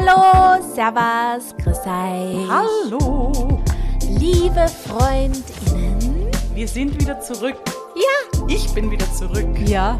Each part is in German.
Hallo, Servus, grüß euch. Hallo! Liebe FreundInnen. Wir sind wieder zurück. Ja. Ich bin wieder zurück. Ja.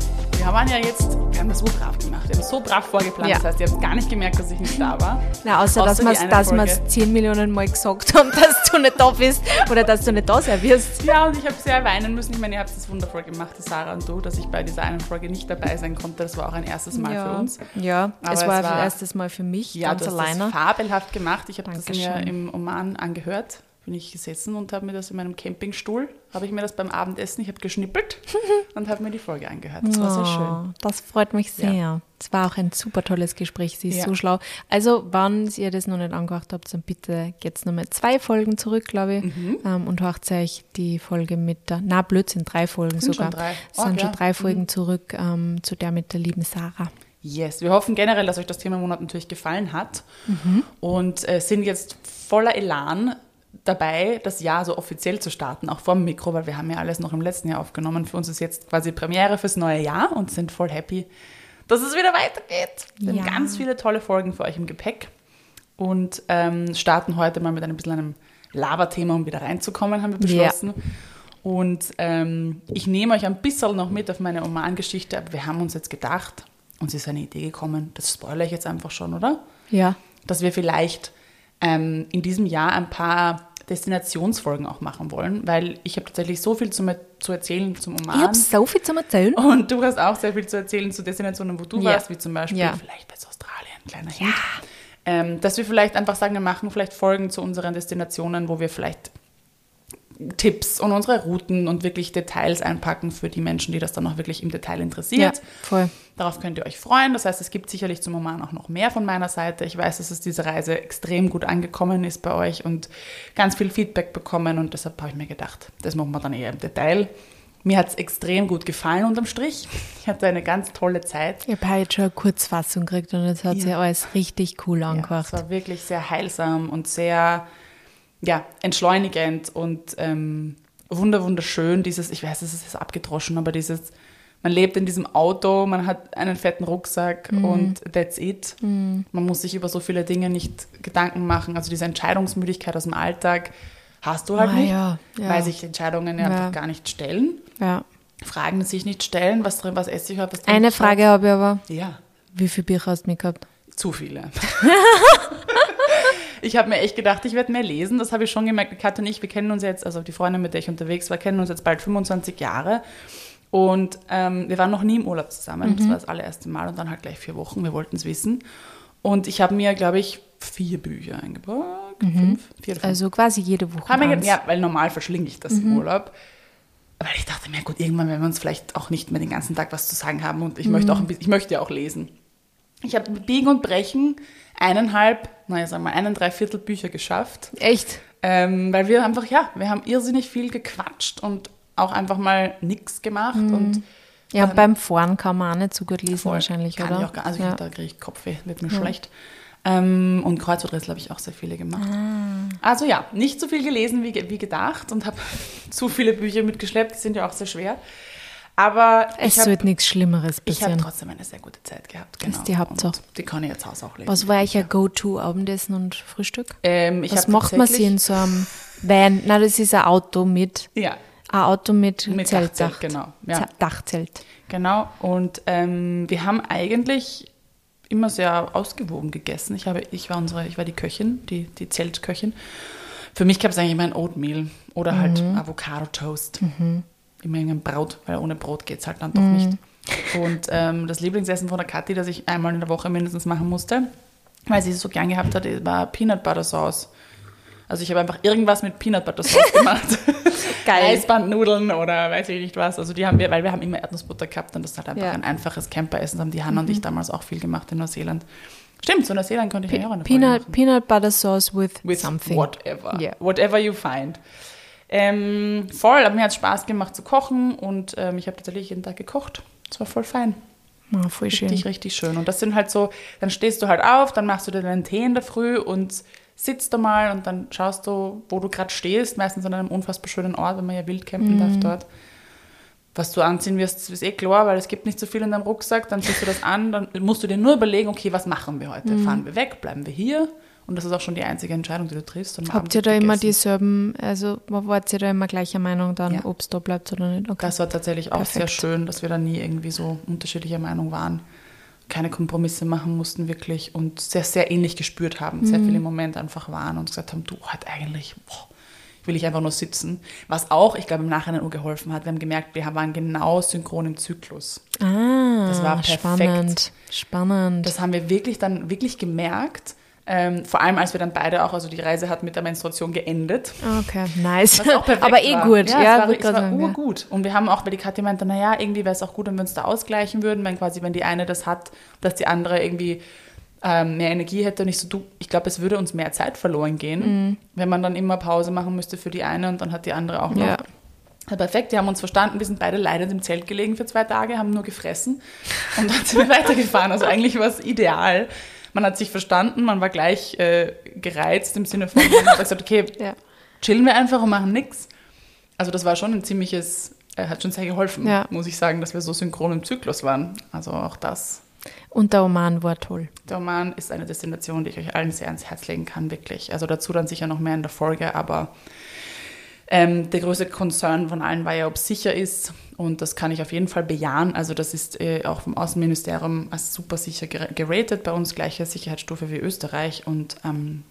Wir waren ja jetzt, wir haben das so brav gemacht. Wir haben es so brav vorgeplant. Ja. Das heißt, ihr habt gar nicht gemerkt, dass ich nicht da war. Na, außer, Außer dass wir wir's 10 Millionen Mal gesagt haben, dass du nicht da bist oder dass du nicht da sein wirst. Ja, und ich habe sehr weinen müssen. Ich meine, ihr habt es wundervoll gemacht, Sarah und du, dass ich bei dieser einen Folge nicht dabei sein konnte. Das war auch ein erstes Mal ja. für uns. Ja, Aber es es war, das erstes Mal für mich, Ja, ganz du hast alleine. das fabelhaft gemacht. Ich habe das mir im Oman angehört. Bin ich gesessen und habe mir das in meinem Campingstuhl, habe ich mir das beim Abendessen, ich habe geschnippelt und habe mir die Folge angehört. Das war sehr schön. Oh, Das freut mich sehr. Es war auch ein super tolles Gespräch. Sie ist Ja. so schlau. Also, wenn ihr das noch nicht angehört habt, dann bitte geht's nochmal zwei Folgen zurück, glaube ich, Mhm. ähm, und hört euch die Folge mit der, na Blödsinn, drei Folgen Sind sogar. schon drei. Es sind Oh, schon ja. drei Folgen zurück ähm, zu der mit der lieben Sarah. Yes, wir hoffen generell, dass euch das Thema im Monat natürlich gefallen hat Mhm. und äh, sind jetzt voller Elan dabei, das Jahr so offiziell zu starten, auch vor dem Mikro, weil wir haben ja alles noch im letzten Jahr aufgenommen. Für uns ist jetzt quasi Premiere fürs neue Jahr und sind voll happy, dass es wieder weitergeht. Wir Ja. haben ganz viele tolle Folgen für euch im Gepäck und ähm, starten heute mal mit einem bisschen einem Laberthema, um wieder reinzukommen, haben wir beschlossen. Und ähm, ich nehme euch ein bisschen noch mit auf meine Oman-Geschichte, aber wir haben uns jetzt gedacht, uns ist eine Idee gekommen, das spoilere ich jetzt einfach schon, oder? Ja. Dass wir vielleicht ähm, in diesem Jahr ein paar Destinationsfolgen auch machen wollen, weil ich habe tatsächlich so viel zu, zu erzählen zum Ich Oman. habe so viel zum Erzählen. Und du hast auch sehr viel zu erzählen zu Destinationen, wo du Ja. warst, wie zum Beispiel Ja. vielleicht Westaustralien, kleiner Hint. Ähm, dass wir vielleicht einfach sagen, wir machen vielleicht Folgen zu unseren Destinationen, wo wir vielleicht Tipps und unsere Routen und wirklich Details einpacken für die Menschen, die das dann auch wirklich im Detail Ja, interessiert. voll. Darauf könnt ihr euch freuen. Das heißt, es gibt sicherlich zum Oman auch noch mehr von meiner Seite. Ich weiß, dass es diese Reise extrem gut angekommen ist bei euch und ganz viel Feedback bekommen und deshalb habe ich mir gedacht, das machen wir dann eher im Detail. Mir hat es extrem gut gefallen unterm Strich. Ich hatte eine ganz tolle Zeit. Ich habe heute schon eine Kurzfassung gekriegt und es hat Ja. sich alles richtig cool Ja, es war wirklich sehr heilsam und sehr ja, entschleunigend und ähm, wunder wunderschön. Dieses, ich weiß, es ist jetzt abgedroschen, aber dieses, man lebt in diesem Auto, man hat einen fetten Rucksack Mhm. und that's it. Man muss sich über so viele Dinge nicht Gedanken machen. Also diese Entscheidungsmüdigkeit aus dem Alltag hast du halt Ah, nicht, ja, ja. weil sich Entscheidungen ja einfach gar nicht stellen. Fragen sich nicht stellen, was drin, was esse ich heute, was Eine Frage habe ich aber. Ja. Wie viel Bücher hast du mitgehabt? Zu viele. ich habe mir echt gedacht, ich werde mehr lesen. Das habe ich schon gemerkt. Katja und ich, wir kennen uns jetzt, also die Freundin, mit der ich unterwegs war, kennen uns jetzt bald 25 Jahre. Und ähm, wir waren noch nie im Urlaub zusammen. Mhm. Das war das allererste Mal und dann halt gleich vier Wochen. Wir wollten es wissen. Und ich habe mir, glaube ich, vier Bücher eingebracht. Fünf? Vier fünf. Also quasi jede Woche. Haben wir ge- ja, weil normal verschlinge ich das im Urlaub. Weil ich dachte mir, gut, irgendwann werden wir uns vielleicht auch nicht mehr den ganzen Tag was zu sagen haben und ich möchte auch ein bisschen, ich möchte ja auch lesen. Ich habe Biegen und Brechen eineinhalb, naja, sagen wir mal, einen Dreiviertel Bücher geschafft. Echt? Ähm, weil wir einfach, ja, wir haben irrsinnig viel gequatscht und auch einfach mal nichts gemacht und Ja, beim Fahren kann man auch nicht so gut lesen Voll. wahrscheinlich, Kann oder? Ich auch gar, also ja. ich, da kriege ich Kopfweh, wird mir schlecht. Ähm, und Kreuzworträtsel habe ich auch sehr viele gemacht. Ah. Also ja, nicht so viel gelesen wie, wie gedacht und habe zu viele Bücher mitgeschleppt, die sind ja auch sehr schwer. Aber es ich habe sollte nichts Schlimmeres ich hab passieren. trotzdem eine sehr gute Zeit gehabt. Genau. ist die Hauptsache. Und die kann ich jetzt Haus auch lesen. Was war eigentlich ein Go-To-Abendessen und Frühstück? Ähm, ich Was macht man sich in so einem Van? Nein, das ist ein Auto mit, Ja, ein Auto mit, Mit Zeltdach. Dachzelt, genau, ja. Dachzelt. Genau, und ähm, wir haben eigentlich immer sehr ausgewogen gegessen. Ich, habe, ich, war, unsere, ich war die Köchin, die, die Zeltköchin. Für mich gab es eigentlich immer ein Oatmeal oder halt Avocado-Toast. Immer irgendein Brot, weil ohne Brot geht es halt dann doch nicht. Und ähm, das Lieblingsessen von der Kathi, das ich einmal in der Woche mindestens machen musste, weil sie es so gern gehabt hat, war Peanut Butter Sauce. Also ich habe einfach irgendwas mit Peanut Butter Sauce gemacht. Geil. Eisbandnudeln oder weiß ich nicht was. Also die haben wir, weil wir haben immer Erdnussbutter gehabt und das ist halt einfach Ja. ein einfaches Camperessen. Das haben die Hanna und ich damals auch viel gemacht in Neuseeland. Stimmt, so Neuseeland konnte ich ja auch eine Peanut, machen. Peanut Butter Sauce with, With something. whatever. Yeah. Whatever you find. Ähm, voll, aber mir hat Spaß gemacht zu kochen und ähm, ich habe tatsächlich jeden Tag gekocht. Das war voll fein. Ah, voll schön. Richtig, richtig schön. Und das sind halt so, dann stehst du halt auf, dann machst du dir deinen Tee in der Früh und sitzt da mal und dann schaust du, wo du gerade stehst, meistens an einem unfassbar schönen Ort, wenn man ja wild campen Mhm. darf dort. was du anziehen wirst, ist eh klar, weil es gibt nicht so viel in deinem Rucksack, dann ziehst du das an, dann musst du dir nur überlegen, okay, was machen wir heute? Fahren wir weg, bleiben wir hier? Und das ist auch schon die einzige Entscheidung, die du triffst. Habt ihr da wird immer gegessen. dieselben, also wart ihr da immer gleicher Meinung dann, Ja. ob es da bleibt oder nicht? Okay. Das war tatsächlich auch sehr Perfekt. schön, dass wir da nie irgendwie so unterschiedlicher Meinung waren. Keine Kompromisse machen mussten wirklich und sehr, sehr ähnlich gespürt haben. Sehr viele Momente einfach waren und gesagt haben, du, halt eigentlich, boah, will ich einfach nur sitzen. Was auch, ich glaube, im Nachhinein nur geholfen hat. Wir haben gemerkt, wir waren genau synchron im Zyklus. Ah, Das war perfekt. spannend. Spannend. Das haben wir wirklich dann wirklich gemerkt. Ähm, vor allem, als wir dann beide auch, also die Reise hat mit der Menstruation geendet. okay, nice. Aber eh war. gut. Ja, Ja, es war, es war sagen, ja. urgut. Und wir haben auch, weil die Katja meinte, naja, irgendwie wäre es auch gut, wenn wir uns da ausgleichen würden, wenn quasi, wenn die eine das hat, dass die andere irgendwie ähm, mehr Energie hätte. Und ich so, du, ich glaube, es würde uns mehr Zeit verloren gehen, Mhm. wenn man dann immer Pause machen müsste für die eine und dann hat die andere auch noch. Ja. Perfekt, die haben uns verstanden. Wir sind beide leidend im Zelt gelegen für zwei Tage, haben nur gefressen und dann sind wir weitergefahren. Also eigentlich war es ideal. Man hat sich verstanden, man war gleich äh, gereizt im Sinne von, man hat gesagt, okay, Ja. chillen wir einfach und machen nichts. Also das war schon ein ziemliches, äh, hat schon sehr geholfen, Ja. muss ich sagen, dass wir so synchron im Zyklus waren. Also auch das. Und der Oman war toll. Der Oman ist eine Destination, die ich euch allen sehr ans Herz legen kann, wirklich. Also dazu dann sicher noch mehr in der Folge, aber ähm, der größte Konzern von allen war ja, ob es sicher ist. Und das kann ich auf jeden Fall bejahen. Also das ist äh, auch vom Außenministerium als super sicher ger- geratet. Bei uns gleiche Sicherheitsstufe wie Österreich und ähm,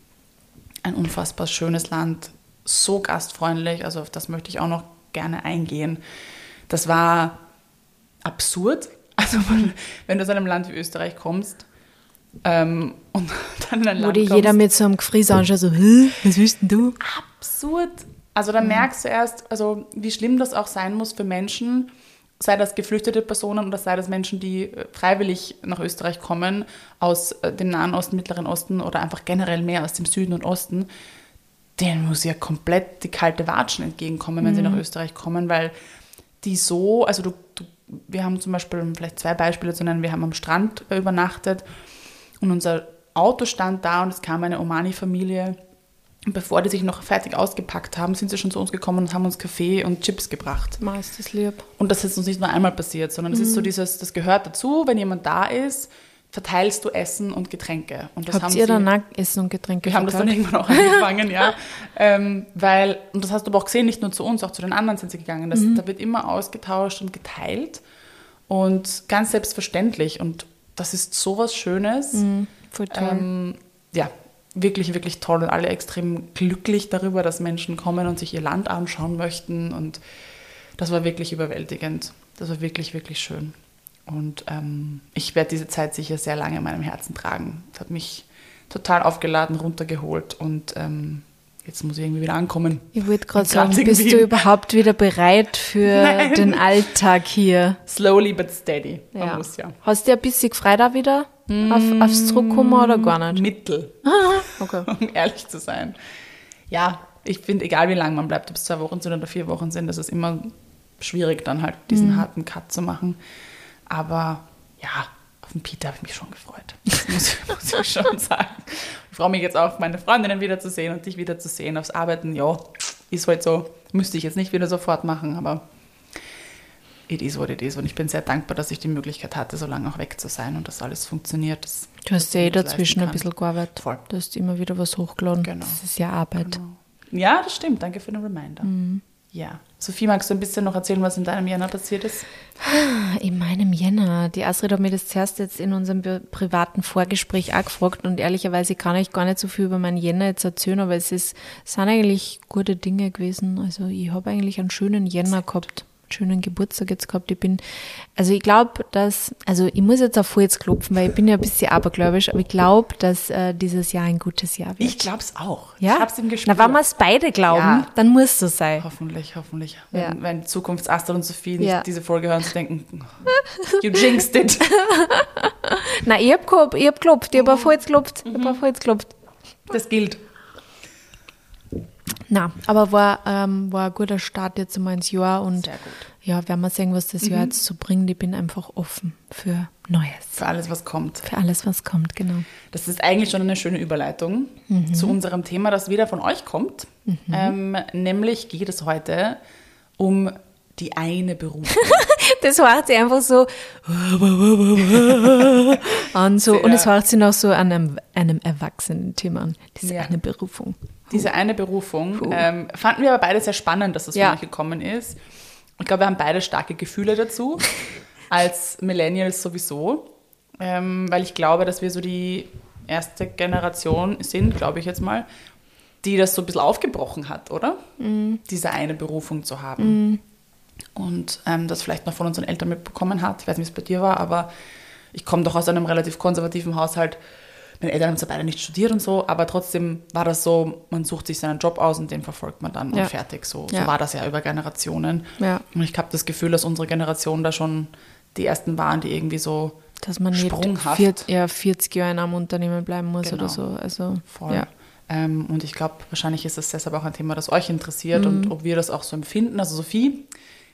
ein unfassbar schönes Land, so gastfreundlich. Also auf das möchte ich auch noch gerne eingehen. Das war absurd. Also wenn, du aus einem Land wie Österreich kommst ähm, und dann in ein Wo Land dir kommst, jeder mit so einem anschaut, so, was willst denn du? absurd. Also da merkst du erst, also wie schlimm das auch sein muss für Menschen, sei das geflüchtete Personen oder sei das Menschen, die äh, freiwillig nach Österreich kommen, aus äh, dem Nahen Osten, Mittleren Osten oder einfach generell mehr aus dem Süden und Osten, denen muss ja komplett die kalte Watschen entgegenkommen, wenn sie nach Österreich kommen, weil die so, also du, du, wir haben zum Beispiel, um vielleicht zwei Beispiele zu nennen, wir haben am Strand äh, übernachtet und unser Auto stand da und es kam eine Omani-Familie. Und bevor die sich noch fertig ausgepackt haben, sind sie schon zu uns gekommen und haben uns Kaffee und Chips gebracht. Ma, ist das lieb. Und das ist uns nicht nur einmal passiert, sondern es ist Mhm. so dieses, das gehört dazu, wenn jemand da ist, verteilst du Essen und Getränke. Und das Habt haben ihr sie, dann auch Essen und Getränke wir haben das dann irgendwann auch angefangen, ja. Ähm, weil, und das hast du aber auch gesehen, nicht nur zu uns, auch zu den anderen sind sie gegangen. Das, Mhm. Da wird immer ausgetauscht und geteilt und ganz selbstverständlich. Und das ist sowas Schönes. Mhm, voll toll. Ähm, ja, wirklich, wirklich toll und alle extrem glücklich darüber, dass Menschen kommen und sich ihr Land anschauen möchten. Und das war wirklich überwältigend. Das war wirklich, wirklich schön. Und ähm, ich werde diese Zeit sicher sehr lange in meinem Herzen tragen. Das hat mich total aufgeladen, runtergeholt und ähm, jetzt muss ich irgendwie wieder ankommen. ich wollte gerade sagen, bist du Wien. überhaupt wieder bereit für Nein. den Alltag hier? Slowly but steady. Man Ja. muss ja. Hast du ein bisschen frei da wieder auf, aufs Zurückkommen oder gar nicht? Mittel. Okay. um ehrlich zu sein. Ja, ich finde, egal wie lange man bleibt, ob es zwei Wochen sind oder vier Wochen sind, das ist immer schwierig, dann halt diesen harten Cut zu machen. Aber ja, auf den Peter habe ich mich schon gefreut. Das muss, ich- muss ich schon sagen. Ich freue mich jetzt auch, meine Freundinnen wiederzusehen und dich wiederzusehen. Aufs Arbeiten, ja, ist halt so. Müsste ich jetzt nicht wieder sofort machen, aber it is what it is. Und ich bin sehr dankbar, dass ich die Möglichkeit hatte, so lange auch weg zu sein und dass alles funktioniert. Das, Du hast ja eh dass dazwischen ein bisschen gearbeitet. Voll. Du hast immer wieder was hochgeladen. Genau. Das ist ja Arbeit. Genau. Ja, das stimmt. Danke für den Reminder. Ja. Sophie, magst du ein bisschen noch erzählen, was in deinem Jänner passiert ist? In meinem Jänner. Die Astrid hat mir das zuerst jetzt in unserem privaten Vorgespräch auch gefragt und ehrlicherweise kann ich gar nicht so viel über meinen Jänner jetzt erzählen, aber es ist, es sind eigentlich gute Dinge gewesen. Also ich habe eigentlich einen schönen Jänner gehabt, schönen Geburtstag jetzt gehabt. Ich bin, also ich glaube, dass, also ich muss jetzt auf Holz klopfen, weil ich bin ja ein bisschen abergläubisch, aber ich glaube, dass äh, dieses Jahr ein gutes Jahr wird. Ich glaube es auch. ja? Ich hab's im Gespür. Na, wenn wir es beide glauben, Ja. dann muss es so sein. Hoffentlich, hoffentlich. Ja. Wenn, wenn Zukunftsastrid und Sophie nicht Ja. diese Folge hören, zu denken, you jinxed it. Nein, ich hab gehabt, ich hab geklopft, ich hab auf Holz geklopft, ich hab auf Holz geklopft. Das gilt. Na, aber war, ähm, war ein guter Start jetzt mal ins Jahr und ja, werden wir sehen, was das Jahr jetzt so bringt. Ich bin einfach offen für Neues. Für alles, was kommt. Für alles, was kommt, genau. Das ist eigentlich schon eine schöne Überleitung Mhm. zu unserem Thema, das wieder von euch kommt. Ähm, nämlich geht es heute um die eine Berufung. Das hört sich einfach so an so und es hört sich noch so an einem, einem Erwachsenen-Thema an. Diese Ja. eine Berufung. Diese eine Berufung Puh. ähm, fanden wir aber beide sehr spannend, dass das Ja. euch gekommen ist. Ich glaube, wir haben beide starke Gefühle dazu, als Millennials sowieso, ähm, weil ich glaube, dass wir so die erste Generation sind, glaube ich jetzt mal, die das so ein bisschen aufgebrochen hat, oder? Diese eine Berufung zu haben. Und ähm, das vielleicht noch von unseren Eltern mitbekommen hat. Ich weiß nicht, wie es bei dir war, aber ich komme doch aus einem relativ konservativen Haushalt. Meine Eltern haben zwar beide nicht studiert und so, aber trotzdem war das so, man sucht sich seinen Job aus und den verfolgt man dann Ja. und fertig. So, Ja. so war das ja über Generationen. Ja. Und ich habe das Gefühl, dass unsere Generation da schon die ersten waren, die irgendwie so Dass man nicht Sprunghaft. vier, ja, 40 Jahre in einem Unternehmen bleiben muss Genau. oder so. Also, voll. Ähm, und ich glaube, wahrscheinlich ist es deshalb auch ein Thema, das euch interessiert Mhm. und ob wir das auch so empfinden. Also Sophie,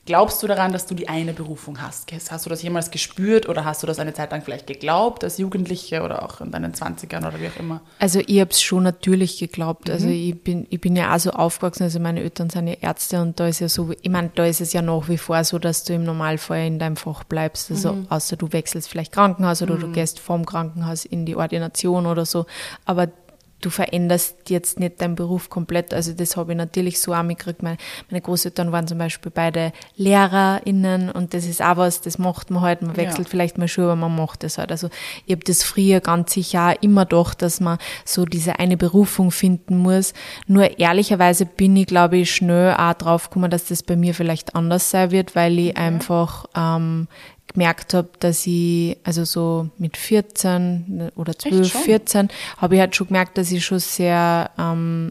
glaubst du daran, dass du die eine Berufung hast? Hast du das jemals gespürt oder hast du das eine Zeit lang vielleicht geglaubt als Jugendliche oder auch in deinen 20ern oder wie auch immer? Also ich habe es schon natürlich geglaubt. Also Mhm. ich bin, ich bin ja auch so aufgewachsen, also meine Eltern sind ja Ärzte und da ist ja so, ich meine, da ist es ja nach wie vor so, dass du im Normalfall in deinem Fach bleibst. Also Mhm. außer du wechselst vielleicht Krankenhaus oder du gehst vom Krankenhaus in die Ordination oder so. Aber du veränderst jetzt nicht deinen Beruf komplett. Also das habe ich natürlich so auch mitgekriegt. Meine, meine Großeltern waren zum Beispiel beide LehrerInnen und das ist auch was, das macht man halt. Man wechselt Ja. vielleicht mal schon, aber man macht es halt. Also ich habe das früher ganz sicher auch immer gedacht, dass man so diese eine Berufung finden muss. Nur ehrlicherweise bin ich, glaube ich, schnell auch drauf gekommen, dass das bei mir vielleicht anders sein wird, weil ich einfach ähm, gemerkt habe, dass ich, also so mit 14 oder 12, schon? 14, habe ich halt schon gemerkt, dass ich schon sehr, ähm,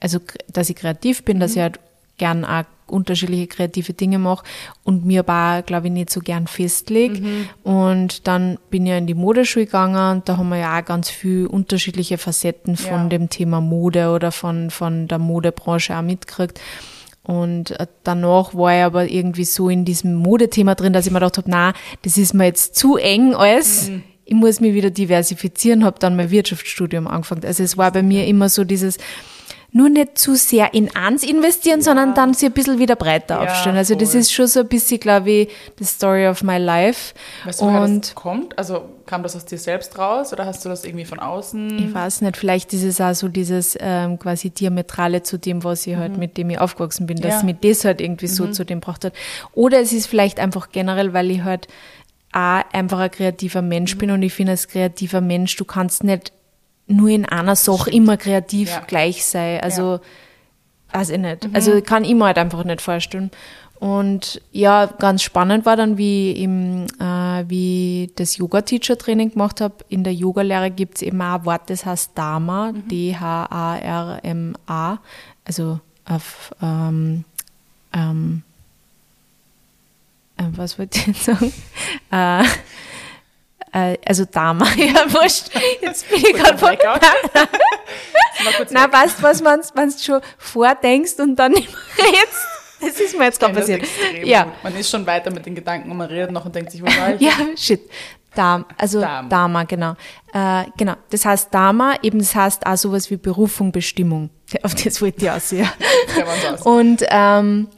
also dass ich kreativ bin, dass ich halt gern auch unterschiedliche kreative Dinge mache und mir aber, glaube ich, nicht so gern festlege. Und dann bin ich in die Modeschule gegangen und da haben wir ja auch ganz viel unterschiedliche Facetten von Ja. dem Thema Mode oder von, von der Modebranche auch mitgekriegt. Und äh, danach war ich aber irgendwie so in diesem Modethema drin, dass ich mir gedacht habe, na, das ist mir jetzt zu eng alles. Ich muss mich wieder diversifizieren, habe dann mein Wirtschaftsstudium angefangen. Also es war bei mir immer so dieses, nur nicht zu sehr in eins investieren, sondern dann sich ein bisschen wieder breiter Ja, aufstellen. Also das voll. ist schon so ein bisschen, glaube ich, the story of my life. Weißt du, Und das kommt? Also kam das aus dir selbst raus oder hast du das irgendwie von außen? ich weiß nicht, vielleicht ist es auch so dieses ähm, quasi Diametrale zu dem, was ich halt, mit dem ich aufgewachsen bin, dass Ja. mich das halt irgendwie so zu dem braucht hat. Oder es ist vielleicht einfach generell, weil ich halt auch einfach ein kreativer Mensch bin und ich finde, als kreativer Mensch, du kannst nicht nur in einer Sache immer kreativ Ja. gleich sein. Also, weiß ich nicht. Also kann ich mir halt einfach nicht vorstellen. Und ja, ganz spannend war dann, wie ich im, äh, wie das Yoga-Teacher-Training gemacht habe. In der Yogalehre gibt es eben auch ein Wort, das heißt Dharma, D-H-A-R-M-A, also auf ähm, ähm, äh, was wollte ich jetzt sagen? Äh, äh, also Dharma, ja wurscht. Jetzt bin ich gerade von na, weißt du, was man, man schon vordenkst und dann nicht mehr redest? Das ist mir jetzt gerade passiert. Ja, gut. Man ist schon weiter mit den Gedanken und man redet noch und denkt sich, wo war ich? ja, shit. Darm, also Darm. Dharma, genau. Äh, genau. Das heißt Dharma, eben das heißt auch sowas wie Berufung, Bestimmung. Auf das wollte ich aussehen. Aus. Und ähm,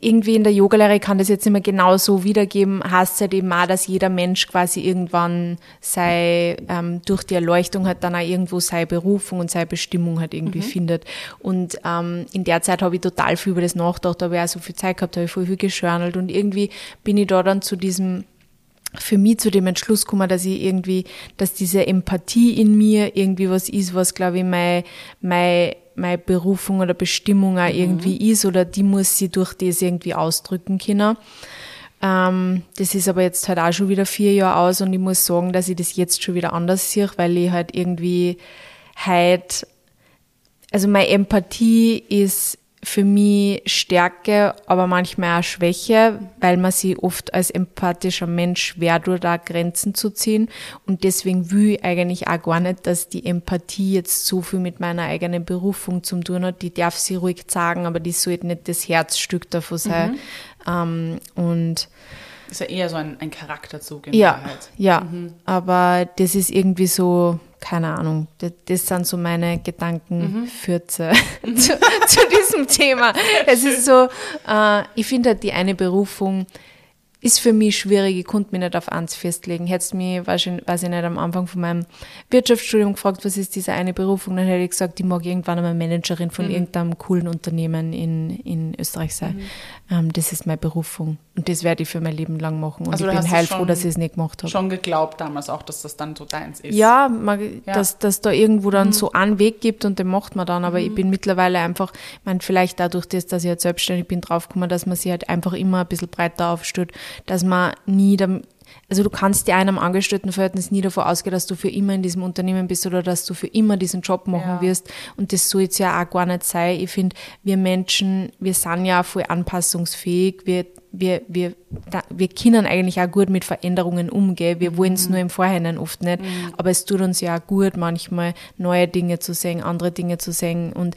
irgendwie in der Yogalehre kann das jetzt nicht mehr genau so wiedergeben, heißt es halt eben auch, dass jeder Mensch quasi irgendwann sei, ähm, durch die Erleuchtung halt dann auch irgendwo seine Berufung und seine Bestimmung halt irgendwie findet. Und ähm, in der Zeit habe ich total viel über das nachgedacht, da habe ich auch so viel Zeit gehabt, habe ich voll viel geschörnelt und irgendwie bin ich da dann zu diesem für mich zu dem Entschluss gekommen, dass ich irgendwie, dass diese Empathie in mir irgendwie was ist, was glaube ich meine, meine, meine Berufung oder Bestimmung auch irgendwie ist oder die muss sie durch das irgendwie ausdrücken können. Ähm, das ist aber jetzt halt auch schon wieder vier Jahre aus und ich muss sagen, dass ich das jetzt schon wieder anders sehe, weil ich halt irgendwie halt, also meine Empathie ist für mich Stärke, aber manchmal auch Schwäche, weil man sich oft als empathischer Mensch schwer tut, da Grenzen zu ziehen. Und deswegen will ich eigentlich auch gar nicht, dass die Empathie jetzt so viel mit meiner eigenen Berufung zu tun hat. Die darf sie ruhig sagen, aber die sollte nicht das Herzstück davon sein. Ähm, und Ist ja eher so ein, ein Charakterzug in ja, Wahrheit. ja, aber das ist irgendwie so keine Ahnung. Das, sind so meine Gedankenfürze mhm. zu, zu, diesem Thema. Es ist so, äh, ich finde halt die eine Berufung, ist für mich schwierig, ich konnte mich nicht auf eins festlegen. Hättest mich, weiß ich, weiß ich nicht, am Anfang von meinem Wirtschaftsstudium gefragt, was ist diese eine Berufung, dann hätte ich gesagt, ich mag irgendwann einmal Managerin von mhm. irgendeinem coolen Unternehmen in, in Österreich sein. Mhm. Ähm, das ist meine Berufung. Und das werde ich für mein Leben lang machen. Und also ich bin heilfroh, dass ich es nicht gemacht habe. Schon geglaubt damals auch, dass das dann so deins ist. Ja, man, ja. dass dass da irgendwo dann mhm. so einen Weg gibt und den macht man dann. Aber ich mhm. bin mittlerweile einfach, ich meine, vielleicht dadurch, dass, dass ich jetzt selbstständig bin, draufgekommen, dass man sich halt einfach immer ein bisschen breiter aufstellt dass man nie, also du kannst dir einem Angestelltenverhältnis nie davon ausgehen, dass du für immer in diesem Unternehmen bist oder dass du für immer diesen Job machen ja. wirst. Und das soll jetzt ja auch gar nicht sein. Ich finde, wir Menschen, wir sind ja voll anpassungsfähig. Wir, wir, wir, wir können eigentlich auch gut mit Veränderungen umgehen. Wir wollen es mhm. nur im Vorhinein oft nicht. Mhm. Aber es tut uns ja auch gut, manchmal neue Dinge zu sehen, andere Dinge zu sehen. Und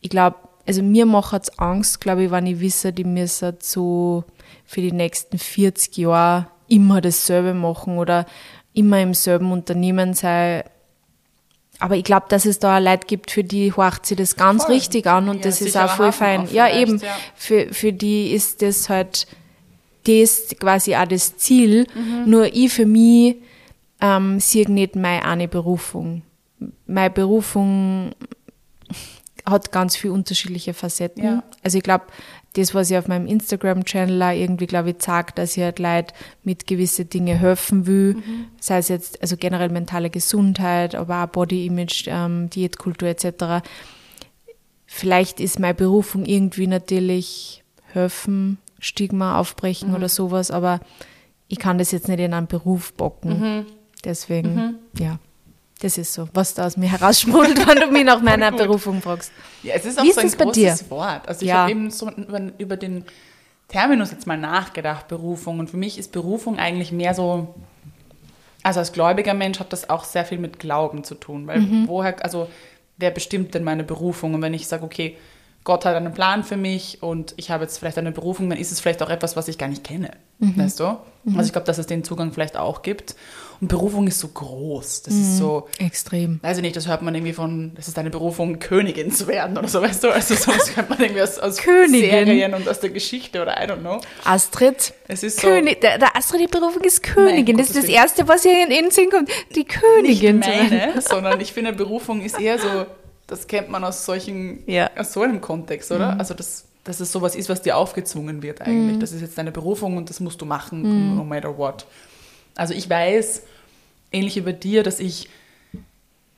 ich glaube, also mir macht es Angst, glaube ich, wenn ich wisse, die müssen so für die nächsten 40 Jahre immer dasselbe machen oder immer im selben Unternehmen sein. Aber ich glaube, dass es da Leute gibt, für die horcht sie das ganz voll. richtig an und ja, das ist auch voll fein. Ja, eben. Ja. Für, für die ist das halt das quasi auch das Ziel. Mhm. Nur ich für mich ähm, sehe nicht meine eine Berufung. Meine Berufung hat ganz viele unterschiedliche Facetten. Ja. Also ich glaube, das, was ich auf meinem Instagram-Channel irgendwie, glaube ich, zeigt, dass ich halt Leute mit gewisse Dinge helfen will. Mhm. Sei es jetzt, also generell mentale Gesundheit, aber auch Body-Image, ähm, Diätkultur etc. Vielleicht ist meine Berufung irgendwie natürlich helfen, Stigma aufbrechen mhm. oder sowas, aber ich kann das jetzt nicht in einen Beruf bocken. Mhm. Deswegen, mhm. ja. Das ist so, was da aus mir herausschmuddelt, wenn du mich nach meiner Berufung fragst. Ja, es ist auch Wie so ein großes Wort. Also ich ja. habe eben so über, den Terminus jetzt mal nachgedacht, Berufung. Und für mich ist Berufung eigentlich mehr so, also als gläubiger Mensch hat das auch sehr viel mit Glauben zu tun. Weil mhm. woher, also wer bestimmt denn meine Berufung? Und wenn ich sage, okay, Gott hat einen Plan für mich und ich habe jetzt vielleicht eine Berufung, dann ist es vielleicht auch etwas, was ich gar nicht kenne. Mhm. Weißt du? Mhm. Also ich glaube, dass es den Zugang vielleicht auch gibt. Und Berufung ist so groß. Das mhm. ist so. Extrem. Weiß ich nicht, das hört man irgendwie von, das ist deine Berufung, Königin zu werden oder so, weißt du? Also sowas hört man irgendwie aus, aus Serien und aus der Geschichte oder I don't know. Astrid. Es ist so. König, der, der Astrid, die Berufung ist Königin. Nein, das ist das Erste, was ihr in den Sinn kommt. Die Königin. Nicht meine, sondern ich finde, Berufung ist eher so das kennt man aus solchen, ja. aus so einem Kontext, oder? Mhm. Also das, dass es sowas ist, was dir aufgezwungen wird eigentlich. Mhm. Das ist jetzt deine Berufung und das musst du machen, mhm. no matter what. Also ich weiß, ähnlich über dir, dass ich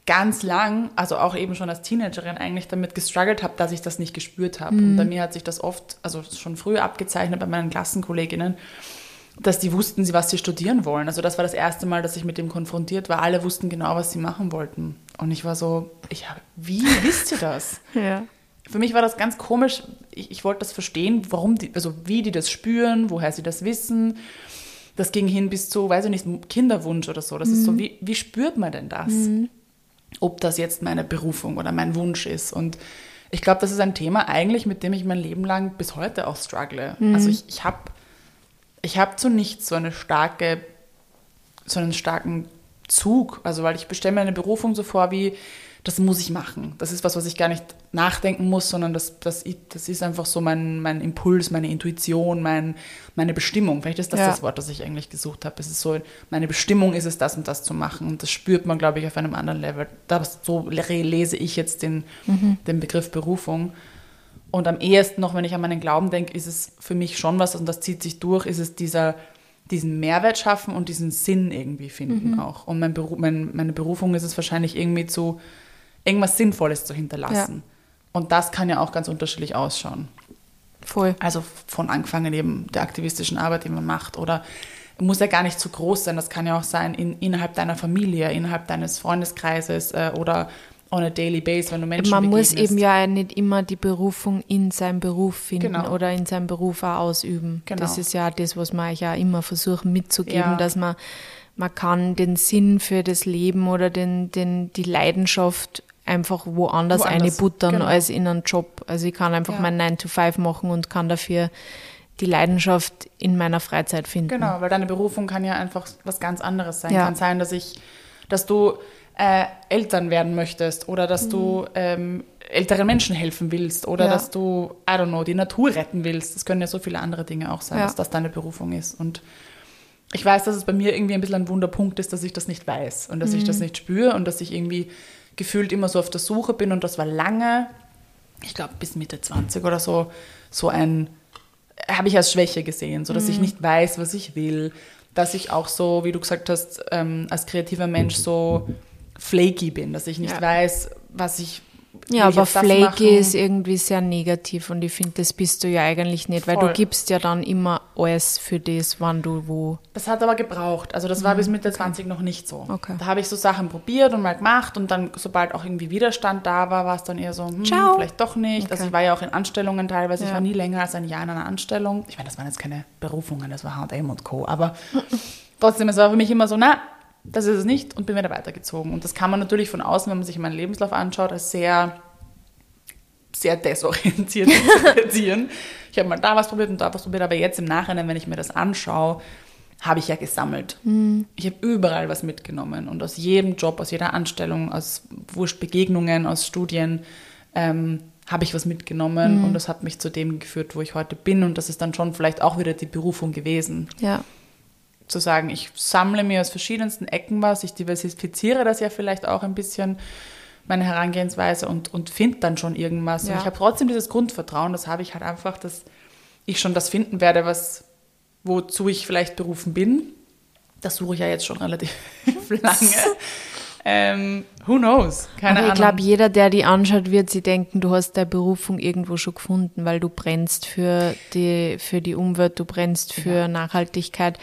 ganz lang, also auch eben schon als Teenagerin eigentlich damit gestruggelt habe, dass ich das nicht gespürt habe. Und mhm. bei mir hat sich das oft, also schon früher abgezeichnet bei meinen Klassenkolleginnen, dass die wussten, was sie studieren wollen. Also das war das erste Mal, dass ich mit dem konfrontiert war. Alle wussten genau, was sie machen wollten. Und ich war so, ich hab, wie wisst ihr das? ja. Für mich war das ganz komisch. Ich, ich wollte das verstehen, warum die, also wie die das spüren, woher sie das wissen. Das ging hin bis zu, weiß ich nicht, Kinderwunsch oder so. Das mhm. ist so, mhm. wie, wie spürt man denn das? Mhm. Ob das jetzt meine Berufung oder mein Wunsch ist. Und ich glaube, das ist ein Thema eigentlich, mit dem ich mein Leben lang bis heute auch struggle. Mhm. Also ich, ich habe ich habe zu nichts so eine starke, so einen starken Zug. Also weil ich bestelle mir eine Berufung so vor wie, das muss ich machen. Das ist was, was ich gar nicht nachdenken muss, sondern das, das, das ist einfach so mein, mein Impuls, meine Intuition, mein, meine Bestimmung. Vielleicht ist das ja. das Wort, das ich eigentlich gesucht habe. Es ist so, meine Bestimmung ist es, das und das zu machen. Und das spürt man, glaube ich, auf einem anderen Level. Das, so lese ich jetzt den, mhm. den Begriff Berufung. Und am ehesten noch, wenn ich an meinen Glauben denke, ist es für mich schon was, und das zieht sich durch, ist es dieser, diesen Mehrwert schaffen und diesen Sinn irgendwie finden mhm. auch. Und mein Beru mein, meine Berufung ist es wahrscheinlich irgendwie zu, irgendwas Sinnvolles zu hinterlassen. Ja. Und das kann ja auch ganz unterschiedlich ausschauen. Voll. Also von angefangen eben der aktivistischen Arbeit, die man macht oder muss ja gar nicht zu groß sein. Das kann ja auch sein in, innerhalb deiner Familie, innerhalb deines Freundeskreises äh, oder on a daily basis, wenn du Menschen Man begegnest. muss eben ja nicht immer die Berufung in seinem Beruf finden genau. oder in seinem Beruf auch ausüben. Genau. Das ist ja das, was man ja immer versuchen mitzugeben, ja. dass man man kann den Sinn für das Leben oder den, den, die Leidenschaft einfach woanders, woanders. einbuttern genau. als in einen Job. Also ich kann einfach ja. mein 9 to 5 machen und kann dafür die Leidenschaft in meiner Freizeit finden. Genau, weil deine Berufung kann ja einfach was ganz anderes sein. Ja. Kann sein, dass ich, dass du äh, Eltern werden möchtest oder dass du ähm, älteren Menschen helfen willst oder Ja. dass du, I don't know, die Natur retten willst. Das können ja so viele andere Dinge auch sein, Ja. dass das deine Berufung ist. Und ich weiß, dass es bei mir irgendwie ein bisschen ein Wunderpunkt ist, dass ich das nicht weiß und dass ich Mhm. das nicht spüre und dass ich irgendwie gefühlt immer so auf der Suche bin und das war lange, ich glaube bis Mitte 20 oder so, so ein, habe ich als Schwäche gesehen, so dass Mhm. ich nicht weiß, was ich will, dass ich auch so, wie du gesagt hast, ähm, als kreativer Mensch so flaky bin, dass ich nicht Ja. weiß, was ich Ja, ich aber flaky ist irgendwie sehr negativ und ich finde, das bist du ja eigentlich nicht, weil Voll. du gibst ja dann immer alles für das, wann du wo. Das hat aber gebraucht. Also das war bis Mitte 20 noch nicht so. Mhm. Okay. Da habe ich so Sachen probiert und mal gemacht und dann, sobald auch irgendwie Widerstand da war, war es dann eher so, hm, Ciao. vielleicht doch nicht. Also Okay. ich war ja auch in Anstellungen teilweise. Ich Ja. war nie länger als ein Jahr in einer Anstellung. Ich meine, das waren jetzt keine Berufungen, das war H&M und Co. Aber trotzdem, es war für mich immer so, na, das ist es nicht und bin wieder weitergezogen. Und das kann man natürlich von außen, wenn man sich meinen Lebenslauf anschaut, als sehr sehr desorientiert interpretieren. Ich habe mal da was probiert und da was probiert, aber jetzt im Nachhinein, wenn ich mir das anschaue, habe ich ja gesammelt. Ich habe überall was mitgenommen und aus jedem Job, aus jeder Anstellung, aus Wurscht Begegnungen, aus Studien ähm, habe ich was mitgenommen und das hat mich zu dem geführt, wo ich heute bin und das ist dann schon vielleicht auch wieder die Berufung gewesen, Ja. Zu sagen, ich sammle mir aus verschiedensten Ecken was, ich diversifiziere das ja vielleicht auch ein bisschen, meine Herangehensweise und, und finde dann schon irgendwas. Und Ja. ich habe trotzdem dieses Grundvertrauen, das habe ich halt einfach, dass ich schon das finden werde, was, wozu ich vielleicht berufen bin. Das suche ich ja jetzt schon relativ lange. ähm, who knows? Keine aber ich Ahnung. glaube, jeder, der die anschaut, wird sich denken, du hast deine Berufung irgendwo schon gefunden, weil du brennst für die, für die Umwelt, du brennst für Nachhaltigkeit.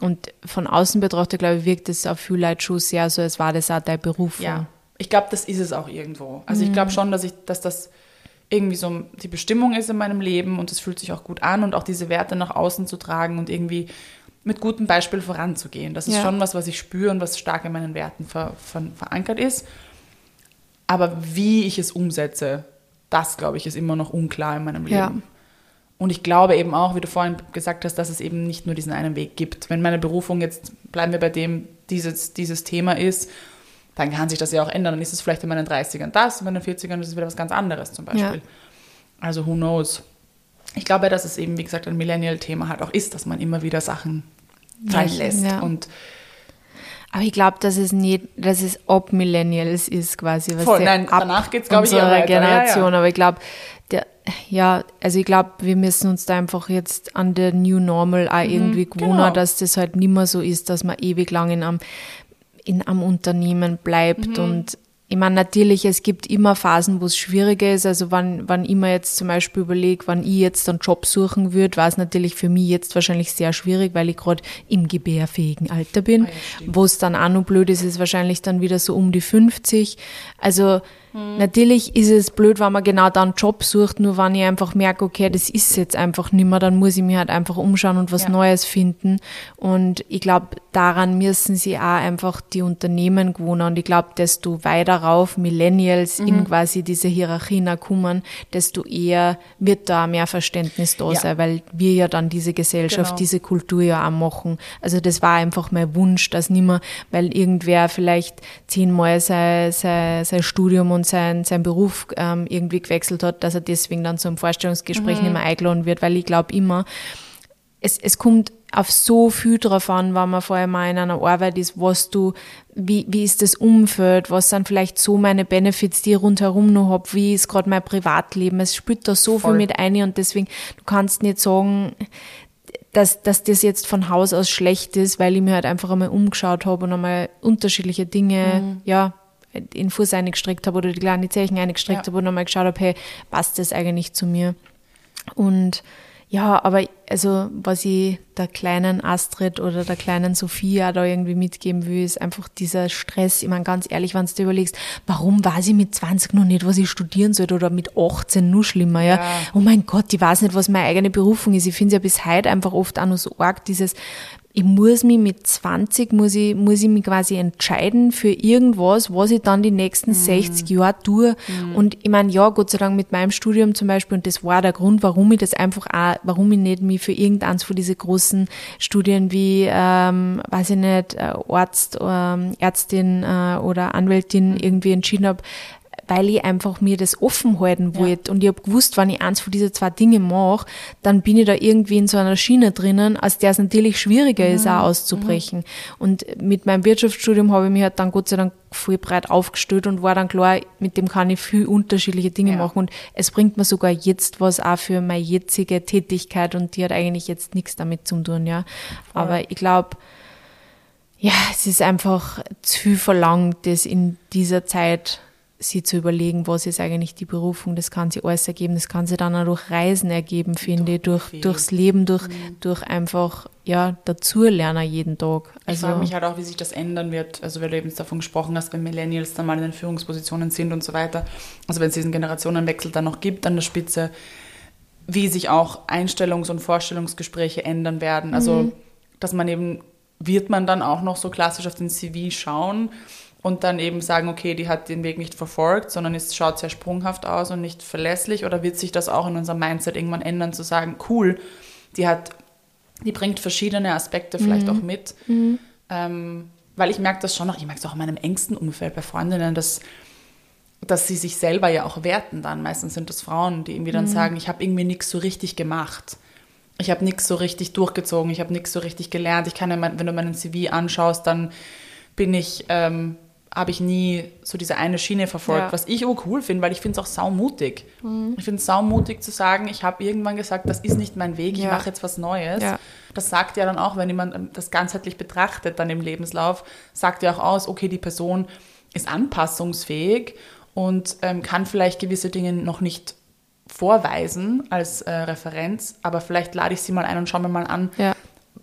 Und von außen betrachtet, glaube ich, wirkt es auf viele Leute schon sehr so, als war das auch deine Berufung. Ja, ich glaube, das ist es auch irgendwo. Also ich Mhm. glaube schon, dass ich, dass das irgendwie so die Bestimmung ist in meinem Leben und es fühlt sich auch gut an und auch diese Werte nach außen zu tragen und irgendwie mit gutem Beispiel voranzugehen. Das ist Ja. schon was, was ich spüre und was stark in meinen Werten ver, ver, verankert ist. Aber wie ich es umsetze, das glaube ich, ist immer noch unklar in meinem Leben. Ja. Und ich glaube eben auch, wie du vorhin gesagt hast, dass es eben nicht nur diesen einen Weg gibt. Wenn meine Berufung jetzt, bleiben wir bei dem, dieses, dieses Thema ist, dann kann sich das ja auch ändern. Dann ist es vielleicht in meinen 30ern das, in meinen 40ern ist es wieder was ganz anderes zum Beispiel. Ja. Also who knows. Ich glaube, dass es eben, wie gesagt, ein Millennial-Thema halt auch ist, dass man immer wieder Sachen fallen Ja, lässt. ja. Und Aber ich glaube, dass es nicht, dass es ab Millennials ist quasi. Was Voll, nein, danach geht's, glaub ich, eher unserer weiter. Ja, Generation. ja. Aber ich glaube, der, ja, also ich glaube, wir müssen uns da einfach jetzt an der New Normal auch irgendwie gewohnen, genau. dass das halt nicht mehr so ist, dass man ewig lang in einem, in einem Unternehmen bleibt Mhm. und ich meine, natürlich, es gibt immer Phasen, wo es schwieriger ist. Also wann, wann ich mir jetzt zum Beispiel überlege, wann ich jetzt einen Job suchen würde, war es natürlich für mich jetzt wahrscheinlich sehr schwierig, weil ich gerade im gebärfähigen Alter bin. Ah ja, wo es dann auch noch blöd ist, ist wahrscheinlich dann wieder so um die 50. Also Natürlich ist es blöd, wenn man genau da einen Job sucht, nur wenn ich einfach merke, okay, das ist jetzt einfach nicht mehr, dann muss ich mir halt einfach umschauen und was Ja. Neues finden. Und ich glaube, daran müssen sie auch einfach die Unternehmen gewohnen. Und ich glaube, desto weiter rauf Millennials Mhm. in quasi diese Hierarchien kommen, desto eher wird da mehr Verständnis da Ja. sein, weil wir ja dann diese Gesellschaft, Genau. diese Kultur ja auch machen. Also das war einfach mein Wunsch, dass nimmer, weil irgendwer vielleicht zehnmal sein, sein, sein Studium und sein, sein Beruf ähm, irgendwie gewechselt hat, dass er deswegen dann zum Vorstellungsgespräch nicht mehr eingeladen wird, weil ich glaube immer, es, es kommt auf so viel drauf an, wenn man vorher mal in einer Arbeit ist, was du, wie, wie ist das Umfeld, was sind vielleicht so meine Benefits, die ich rundherum noch hab, wie ist gerade mein Privatleben, es spielt da so Voll. viel mit ein und deswegen, du kannst nicht sagen, dass, dass das jetzt von Haus aus schlecht ist, weil ich mir halt einfach einmal umgeschaut habe und einmal unterschiedliche Dinge, ja, in den Fuß eingestrickt habe oder die kleinen Zeichen eingestrickt Ja. habe und einmal geschaut habe, hey, passt das eigentlich zu mir? Und ja, aber also was ich der kleinen Astrid oder der kleinen Sophia da irgendwie mitgeben will, ist einfach dieser Stress. Ich meine, ganz ehrlich, wenn du dir überlegst, warum weiß ich mit 20 noch nicht, was ich studieren soll oder mit 18 nur schlimmer, ja? Ja. Oh mein Gott, ich weiß nicht, was meine eigene Berufung ist. Ich finde es ja bis heute einfach oft auch noch so arg, dieses, ich muss mich mit 20, muss ich, muss ich mich quasi entscheiden für irgendwas, was ich dann die nächsten 60 Jahre tue. Und ich meine, ja, Gott sei Dank mit meinem Studium zum Beispiel, und das war der Grund, warum ich das einfach auch, warum ich nicht mich für irgendeins von diese großen großen Studien wie, ähm, weiß ich nicht, äh, Arzt, ähm, Ärztin äh, oder Anwältin irgendwie entschieden habe, weil ich einfach mir das offen halten wollte. Und ich habe gewusst, wenn ich eins von diesen zwei Dinge mache, dann bin ich da irgendwie in so einer Schiene drinnen, als der es natürlich schwieriger ist, auch auszubrechen. Und mit meinem Wirtschaftsstudium habe ich mich halt dann Gott sei Dank voll breit aufgestellt und war dann klar, mit dem kann ich viel unterschiedliche Dinge Ja. machen. Und es bringt mir sogar jetzt was auch für meine jetzige Tätigkeit und die hat eigentlich jetzt nichts damit zu tun, ja. Aber ich glaube, ja, es ist einfach zu viel verlangt, das in dieser Zeit sie zu überlegen, was ist eigentlich die Berufung, das kann sie alles ergeben, das kann sie dann auch durch Reisen ergeben, finde ich, durch, viel. durchs Leben, durch, durch einfach, ja, dazulernen jeden Tag. Ich Also, frage mich halt auch, wie sich das ändern wird. Also, weil du eben davon gesprochen hast, wenn Millennials dann mal in den Führungspositionen sind und so weiter. Also, wenn es diesen Generationenwechsel dann noch gibt an der Spitze, wie sich auch Einstellungs- und Vorstellungsgespräche ändern werden. Also, dass man eben, wird man dann auch noch so klassisch auf den CV schauen und dann eben sagen, okay, die hat den Weg nicht verfolgt, sondern es schaut sehr sprunghaft aus und nicht verlässlich? Oder wird sich das auch in unserem Mindset irgendwann ändern, zu sagen, cool, die hat die bringt verschiedene Aspekte vielleicht auch mit. Ähm, weil ich merke das schon noch, ich merke es auch in meinem engsten Umfeld bei Freundinnen, dass, dass sie sich selber ja auch werten dann. Meistens sind das Frauen, die irgendwie dann sagen, ich habe irgendwie nichts so richtig gemacht. Ich habe nichts so richtig durchgezogen, ich habe nichts so richtig gelernt. Ich kann ja, wenn du meinen CV anschaust, dann bin ich, ähm, habe ich nie so diese eine Schiene verfolgt, Ja. was ich auch cool finde, weil ich finde es auch saumutig. Ich finde es saumutig zu sagen, ich habe irgendwann gesagt, das ist nicht mein Weg, ich Ja. mache jetzt was Neues. Ja. Das sagt ja dann auch, wenn jemand ähm, das ganzheitlich betrachtet, dann im Lebenslauf, sagt ja auch aus, okay, die Person ist anpassungsfähig und ähm, kann vielleicht gewisse Dinge noch nicht vorweisen als äh, Referenz, aber vielleicht lade ich sie mal ein und schaue mir mal an, Ja.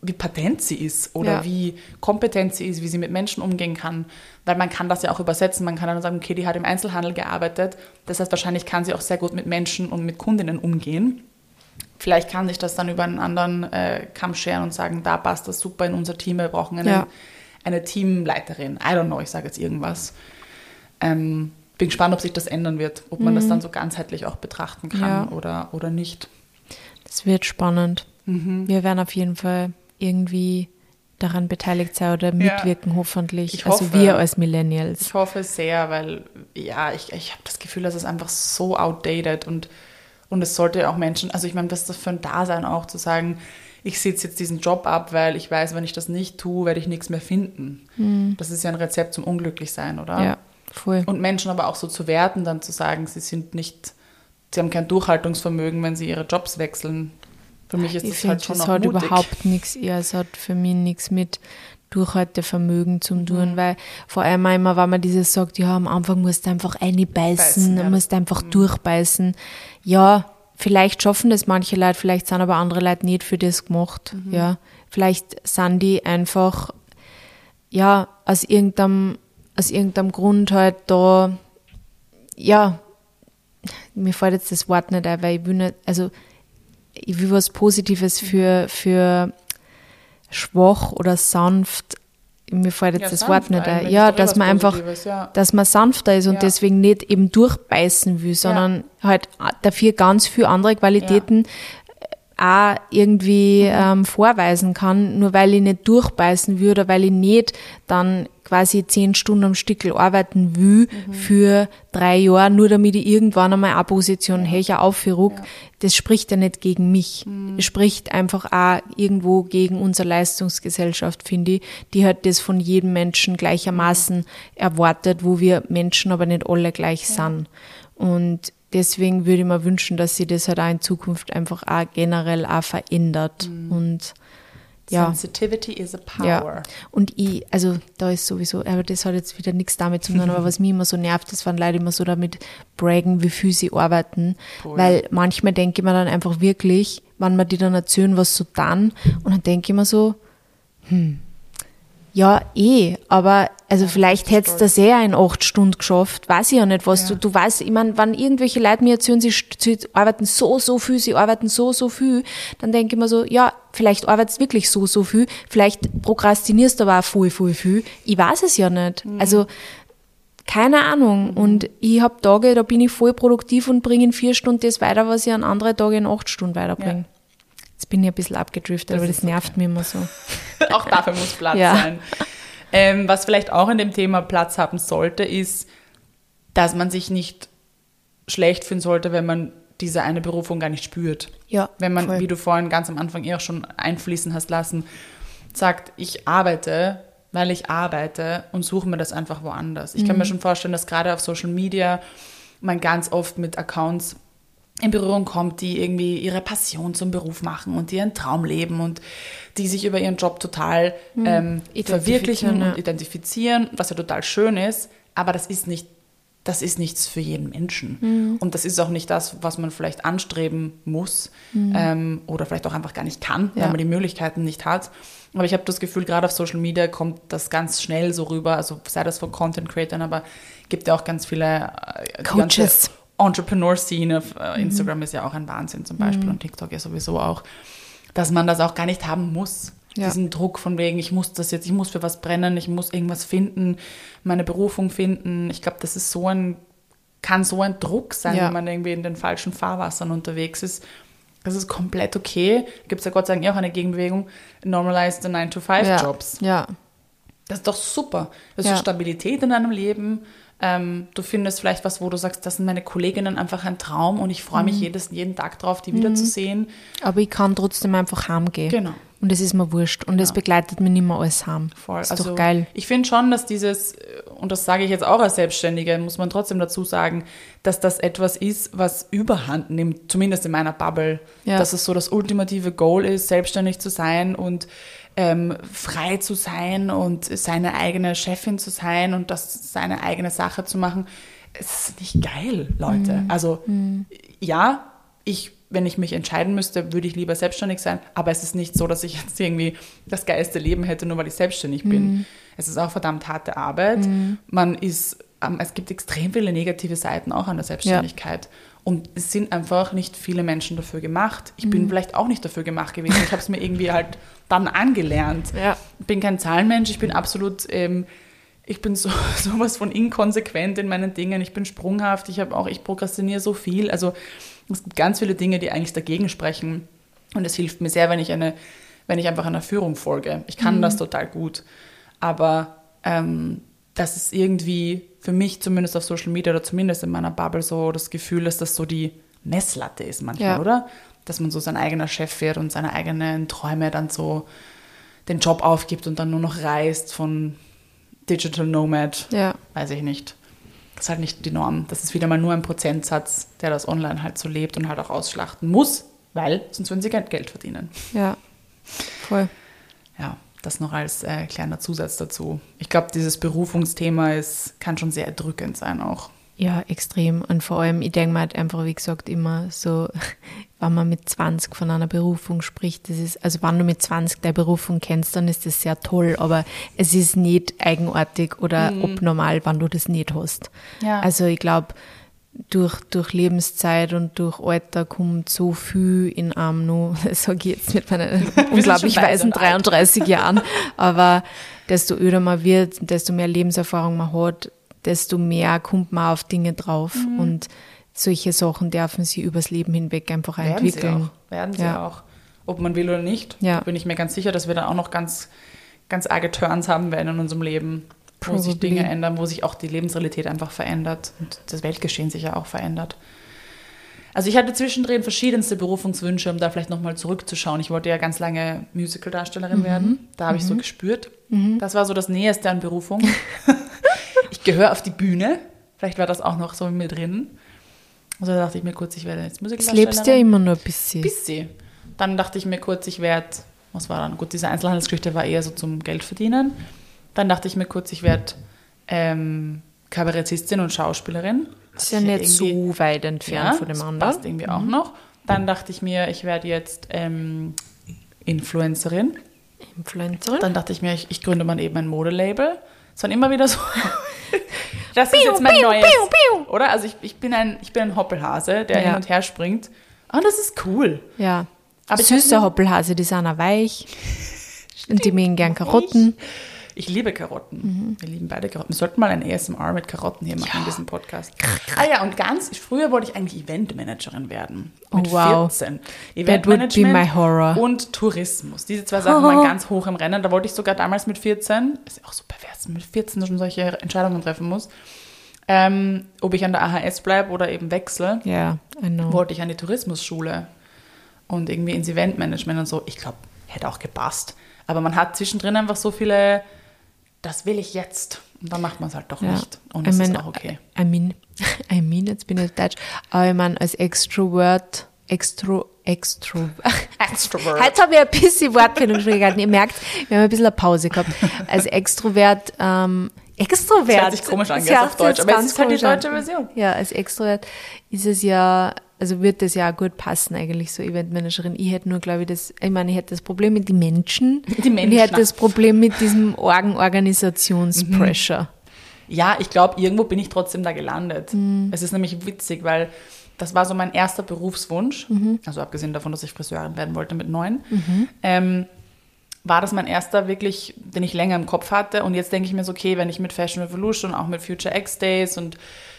Wie patent sie ist oder Ja. wie kompetent sie ist, wie sie mit Menschen umgehen kann. Weil man kann das ja auch übersetzen. Man kann dann sagen, okay, die hat im Einzelhandel gearbeitet. Das heißt, wahrscheinlich kann sie auch sehr gut mit Menschen und mit Kundinnen umgehen. Vielleicht kann sich das dann über einen anderen äh, Kamm scheren und sagen, da passt das super in unser Team, wir brauchen eine, Ja. eine Teamleiterin. I don't know, ich sage jetzt irgendwas. Ähm, bin gespannt, ob sich das ändern wird, ob man das dann so ganzheitlich auch betrachten kann Mhm. Ja. oder, oder nicht. das wird spannend. Mhm. Wir werden auf jeden Fall irgendwie daran beteiligt sein oder mitwirken, hoffentlich. Ich also hoffe. wir als Millennials. Ich hoffe sehr, weil ja, ich, ich habe das Gefühl, das ist einfach so outdated und, und es sollte auch Menschen, also ich meine, was ist das für ein Dasein auch, zu sagen, ich sitze jetzt diesen Job ab, weil ich weiß, wenn ich das nicht tue, werde ich nichts mehr finden. Das ist ja ein Rezept zum Unglücklichsein, oder? Ja, voll. Und Menschen aber auch so zu werten, dann zu sagen, sie sind nicht, sie haben kein Durchhaltungsvermögen, wenn sie ihre Jobs wechseln. Für mich ist ich das halt schon es noch hat mutig. überhaupt nichts, ja, es hat für mich nichts mit Durchhaltevermögen zu Mhm. tun, weil vor allem immer, wenn man dieses sagt, ja, am Anfang musst du einfach Beißen, einbeißen, ja. Mhm. musst einfach durchbeißen. Ja, vielleicht schaffen das manche Leute, vielleicht sind aber andere Leute nicht für das gemacht, Mhm. ja. Vielleicht sind die einfach, ja, aus irgendeinem, aus irgendeinem Grund halt da, ja, mir fällt jetzt das Wort nicht ein, weil ich will nicht, also ich will was Positives für, für schwach oder sanft. Mir fällt jetzt Ja, das Wort nicht ein. Ja, dass man einfach, ja. dass man sanfter ist und Ja. deswegen nicht eben durchbeißen will, sondern halt dafür ganz viele andere Qualitäten auch irgendwie Mhm. ähm, vorweisen kann, nur weil ich nicht durchbeißen will oder weil ich nicht dann quasi zehn Stunden am Stückel arbeiten will Mhm. für drei Jahre, nur damit ich irgendwann einmal eine Position höher aufruck. Das spricht ja nicht gegen mich. Mhm. Es spricht einfach auch irgendwo gegen unsere Leistungsgesellschaft, finde ich, die halt das von jedem Menschen gleichermaßen erwartet, wo wir Menschen aber nicht alle gleich sind. Und deswegen würde ich mir wünschen, dass sich das halt auch in Zukunft einfach auch generell auch verändert. Mhm. Und ja. Sensitivity is a power. Ja. Und ich, also da ist sowieso, aber das hat jetzt wieder nichts damit zu tun, aber was mich immer so nervt, das waren Leute immer so damit braggen, wie viel sie arbeiten. Voll. Weil manchmal denke ich mir dann einfach wirklich, wenn man die dann erzählen, was so dann, und dann denke ich mir so, hm, ja, eh, aber also vielleicht hättest du das eher in acht Stunden geschafft, weiß ich ja nicht, was du, du weißt, ich meine, wenn irgendwelche Leute mir erzählen, sie, sie arbeiten so, so viel, sie arbeiten so, so viel, dann denke ich mir so, ja, vielleicht arbeitest du wirklich so, so viel, vielleicht prokrastinierst du aber auch voll, voll viel, ich weiß es ja nicht. Also, keine Ahnung. Und ich habe Tage, da bin ich voll produktiv und bringe in vier Stunden das weiter, was ich an andere Tage in acht Stunden weiterbringe. Jetzt Jetzt bin ich ein bisschen abgedriftet, Das aber das nervt okay. mich immer so. auch dafür muss Platz Ja. sein. Ähm, was vielleicht auch in dem Thema Platz haben sollte, ist, dass man sich nicht schlecht fühlen sollte, wenn man diese eine Berufung gar nicht spürt. Ja, Wenn man, voll. wie du vorhin ganz am Anfang eh auch schon einfließen hast lassen, sagt, ich arbeite, weil ich arbeite und suche mir das einfach woanders. Ich Mhm. kann mir schon vorstellen, dass gerade auf Social Media man ganz oft mit Accounts in Berührung kommt, die irgendwie ihre Passion zum Beruf machen und ihren Traum leben und die sich über ihren Job total ähm, verwirklichen ja. und identifizieren, was ja total schön ist, aber das ist nicht das ist nichts für jeden Menschen. Und das ist auch nicht das, was man vielleicht anstreben muss ähm, oder vielleicht auch einfach gar nicht kann, weil Ja. man die Möglichkeiten nicht hat. Aber ich habe das Gefühl, gerade auf Social Media kommt das ganz schnell so rüber, also sei das von Content Creatern, aber gibt ja auch ganz viele äh, Coaches. Entrepreneur-Szene äh, Instagram ist ja auch ein Wahnsinn zum Beispiel und TikTok ja sowieso auch, dass man das auch gar nicht haben muss. Ja. Diesen Druck von wegen, ich muss das jetzt, ich muss für was brennen, ich muss irgendwas finden, meine Berufung finden. Ich glaube, das ist so ein, kann so ein Druck sein, Ja. wenn man irgendwie in den falschen Fahrwassern unterwegs ist. Das ist komplett okay. Gibt es ja Gott sei Dank eh auch eine Gegenbewegung. Normalize the 9-to-5-Jobs. Ja. ja. Das ist doch super. Das ist Stabilität in deinem Leben. Ähm, du findest vielleicht was, wo du sagst, das sind meine Kolleginnen einfach ein Traum und ich freue Mhm. mich jedes, jeden Tag drauf, die wiederzusehen. Aber ich kann trotzdem einfach heimgehen. Genau. Und es ist mir wurscht. Und es begleitet mich nicht mehr alles heim. Voll. Ist also doch geil. Ich finde schon, dass dieses, äh, und das sage ich jetzt auch als Selbstständige, muss man trotzdem dazu sagen, dass das etwas ist, was überhand nimmt, zumindest in meiner Bubble. Ja. Dass es so das ultimative Goal ist, selbstständig zu sein und ähm, frei zu sein und seine eigene Chefin zu sein und das seine eigene Sache zu machen. Es ist nicht geil, Leute. Mhm. Also ja, ich, wenn ich mich entscheiden müsste, würde ich lieber selbstständig sein, aber es ist nicht so, dass ich jetzt irgendwie das geilste Leben hätte, nur weil ich selbstständig bin. Es ist auch verdammt harte Arbeit. Man ist, ähm, es gibt extrem viele negative Seiten auch an der Selbstständigkeit. Und es sind einfach nicht viele Menschen dafür gemacht. Ich bin vielleicht auch nicht dafür gemacht gewesen. Ich habe es mir irgendwie halt dann angelernt. Ja. Ich bin kein Zahlenmensch, ich bin absolut, ähm, ich bin so sowas von inkonsequent in meinen Dingen. Ich bin sprunghaft, ich habe auch, ich prokrastiniere so viel. Also es gibt ganz viele Dinge, die eigentlich dagegen sprechen. Und es hilft mir sehr, wenn ich eine, wenn ich einfach einer Führung folge. Ich kann das total gut. Aber ähm, das ist irgendwie für mich zumindest auf Social Media oder zumindest in meiner Bubble so das Gefühl, dass das so die Messlatte ist manchmal, Ja. oder? Dass man so sein eigener Chef wird und seine eigenen Träume dann so den Job aufgibt und dann nur noch reist von Digital Nomad. Ja. Weiß ich nicht. Das ist halt nicht die Norm. Das ist wieder mal nur ein Prozentsatz, der das online halt so lebt und halt auch ausschlachten muss, weil sonst würden sie kein Geld verdienen. Ja. Voll. Ja, das noch als äh, kleiner Zusatz dazu. Ich glaube, dieses Berufungsthema ist, kann schon sehr erdrückend sein auch. Ja, extrem. Und vor allem, ich denke mir halt einfach, wie gesagt, immer so, wenn man mit 20 von einer Berufung spricht, das ist, also wenn du mit 20 deine Berufung kennst, dann ist das sehr toll, aber es ist nicht eigenartig oder abnormal, wenn du das nicht hast. Ja. Also ich glaube, durch, durch Lebenszeit und durch Alter kommt so viel in einem nur, das sage ich jetzt mit meinen unglaublich weisen und alt. 33 Jahren, aber desto öder man wird, desto mehr Lebenserfahrung man hat, desto mehr kommt man auf Dinge drauf Mhm. und solche Sachen dürfen sie übers Leben hinweg einfach Werden sie entwickeln. auch. Werden sie Ja. auch. Ob man will oder nicht, Ja. bin ich mir ganz sicher, dass wir dann auch noch ganz, ganz arge Turns haben werden in unserem Leben, wo sich Probably. Dinge ändern, wo sich auch die Lebensrealität einfach verändert und das Weltgeschehen sich ja auch verändert. Also ich hatte zwischendrin verschiedenste Berufungswünsche, um da vielleicht nochmal zurückzuschauen. Ich wollte ja ganz lange Musical-Darstellerin werden. Da habe ich so gespürt. Das war so das Näheste an Berufung. ich gehöre auf die Bühne. Vielleicht war das auch noch so in mir drin. Also da dachte ich mir kurz, ich werde jetzt Musical-Darstellerin. lebst ja immer nur ein bisschen. Bisschen. Dann dachte ich mir kurz, ich werde, was war dann? Gut, diese Einzelhandelsgeschichte war eher so zum Geld verdienen. Dann dachte ich mir kurz, ich werde ähm, Kabarettistin und Schauspielerin. Das ist ja Ich nicht so weit entfernt ja, von dem anderen. passt irgendwie auch noch. Dann dachte ich mir, ich werde jetzt ähm, Influencerin. Influencerin. Dann dachte ich mir, ich, ich gründe mal eben ein Modelabel. Es waren immer wieder so. das ist jetzt mein piu, neues. piu, piu. Oder? Also ich, ich, bin ein, ich bin ein Hoppelhase, der Ja. hin und her springt. Und das ist cool. Ja. Aber Süße Hoppelhase, die sind auch weich. Und die mögen gern Karotten. Ich liebe Karotten. Wir lieben beide Karotten. Wir sollten mal ein ASMR mit Karotten hier machen in diesem Podcast. Ah ja, und ganz, früher wollte ich eigentlich Eventmanagerin werden. Mit Oh, wow. 14. That would be my horror. und Tourismus. Diese zwei Sachen waren ganz hoch im Rennen. Da wollte ich sogar damals mit 14, ist ja auch so pervers, mit 14 schon solche Entscheidungen treffen muss, ähm, ob ich an der AHS bleibe oder eben wechsle Ja, I know. wollte ich an die Tourismusschule und irgendwie ins Eventmanagement und so. Ich glaube, hätte auch gepasst. Aber man hat zwischendrin einfach so viele, das will ich jetzt. Und dann macht man es halt doch Ja. nicht. Und es mein, ist auch okay. I mean, I mean, jetzt bin ich Deutsch, aber ich meine, als Extrovert, Extro, Extro, Extrovert. Heute habe ich ein bisschen Wortfindungsschwierigkeiten. Ihr merkt, wir haben ein bisschen eine Pause gehabt. Als Extrovert, ähm, Extrovert. Das hört sich komisch an, hört auf Deutsch, aber es ganz ist halt die deutsche Version. Ja, als Extrovert ist es ja, also wird das ja gut passen eigentlich, so Eventmanagerin. Ich hätte nur, glaube ich, das, ich meine, ich hätte das Problem mit den Menschen. Die Und ich Menschen. hätte das Problem mit diesem Organ-Organisationspressure. Ja, ich glaube, irgendwo bin ich trotzdem da gelandet. Mhm. Es ist nämlich witzig, weil das war so mein erster Berufswunsch, Mhm. also abgesehen davon, dass ich Friseurin werden wollte mit neun, ähm, war das mein erster wirklich, den ich länger im Kopf hatte. Und jetzt denke ich mir so, okay, wenn ich mit Fashion Revolution, auch mit Future X Days und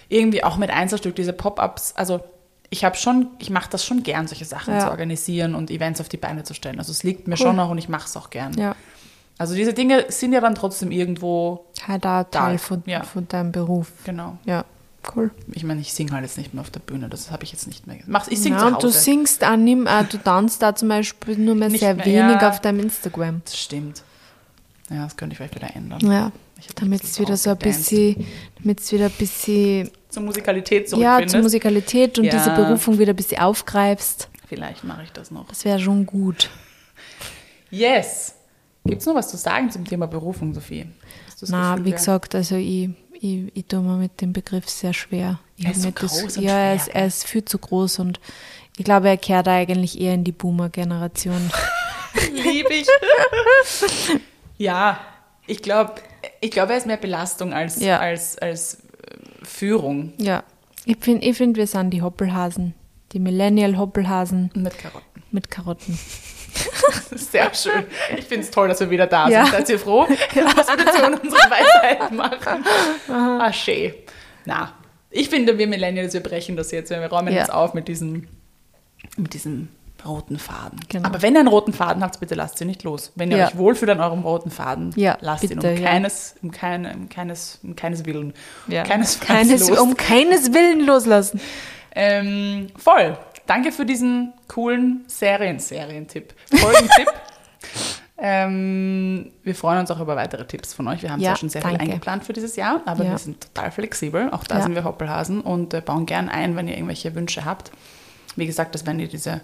irgendwie auch mit Einzelstück diese Pop-ups, also ich habe schon, ich mache das schon gern, solche Sachen Ja. zu organisieren und Events auf die Beine zu stellen. Also es liegt mir Cool. schon noch und ich mache es auch gern. Ja. Also diese Dinge sind ja dann trotzdem irgendwo, Halt auch Teil Da, von, ja. von deinem Beruf. genau. Ja, cool. Ich meine, ich singe halt jetzt nicht mehr auf der Bühne, das habe ich jetzt nicht mehr. Mach, ich singe Ja, zu und du Hause. singst auch nicht mehr, du tanzt da zum Beispiel nur mehr Nicht sehr mehr, wenig ja. auf deinem Instagram. Das stimmt. Ja, das könnte ich vielleicht wieder ändern. Ja, damit es wieder so ein bisschen, damit es wieder ein bisschen, Zur Musikalität ja, zurückfindest. zur Musikalität und Ja. diese Berufung wieder ein bisschen aufgreifst. Vielleicht mache ich das noch. Das wäre schon gut. Yes. Gibt es noch was zu sagen zum Thema Berufung, Sophie? Na, Gefühl, wie gesagt, also ich, ich, ich tue mir mit dem Begriff sehr schwer. Ich Er ist so nicht das- groß und ja, er schwer, ist, er ist viel zu groß und ich glaube, er kehrt eigentlich eher in die Boomer-Generation. Lieb ich. ja, ich glaube, ich glaub, er ist mehr Belastung als, Ja. als, als äh, Führung ja, ich finde, ich find, wir sind die Hoppelhasen, die Millennial-Hoppelhasen mit Karotten. mit Karotten. Sehr schön. Ich finde es toll, dass wir wieder da Ja. sind. Seid ihr froh, was wir jetzt von unseren Weisheiten machen? Ah, schön. Na, ich finde, wir Millennials, wir brechen das jetzt. Wir räumen Ja. jetzt auf mit diesem, mit diesem roten Faden. Genau. Aber wenn ihr einen roten Faden habt, bitte lasst ihn nicht los. Wenn ihr Ja. euch wohlfühlt an eurem roten Faden, Ja, lasst ihn bitte, um ja. keines, um, keine, um keines, um keines Willen. Ja. Keines, los. um keines Willen loslassen. Ähm, voll. Danke für diesen coolen Serien, Serientipp. Folgentipp. ähm, wir freuen uns auch über weitere Tipps von euch. Wir haben Ja, zwar schon sehr danke. viel eingeplant für dieses Jahr, aber Ja. wir sind total flexibel. Auch da Ja. sind wir Hoppelhasen und äh, bauen gern ein, wenn ihr irgendwelche Wünsche habt. Wie gesagt, das werden die diese,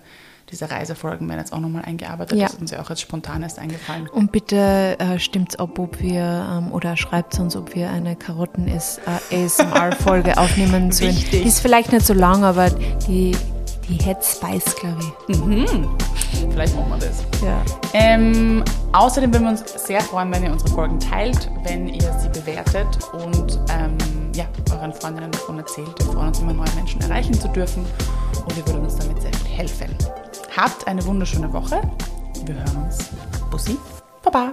diese Reisefolgen werden jetzt auch nochmal eingearbeitet. Ja. Das ist uns ja auch jetzt spontan erst eingefallen. Und bitte äh, stimmt's ab, ob wir ähm, oder schreibt uns, ob wir eine Karotten ist äh, aufnehmen sollen. Die ist vielleicht nicht so lang, aber die, die hat Spice, glaube ich. Vielleicht machen wir das. Ja. Ähm, außerdem würden wir uns sehr freuen, wenn ihr unsere Folgen teilt, wenn ihr sie bewertet und ähm, ja, euren Freundinnen davon erzählt. Wir freuen uns immer, neue Menschen erreichen zu dürfen und ihr würdet uns damit sehr viel helfen. Habt eine wunderschöne Woche. Wir hören uns. Bussi. Baba.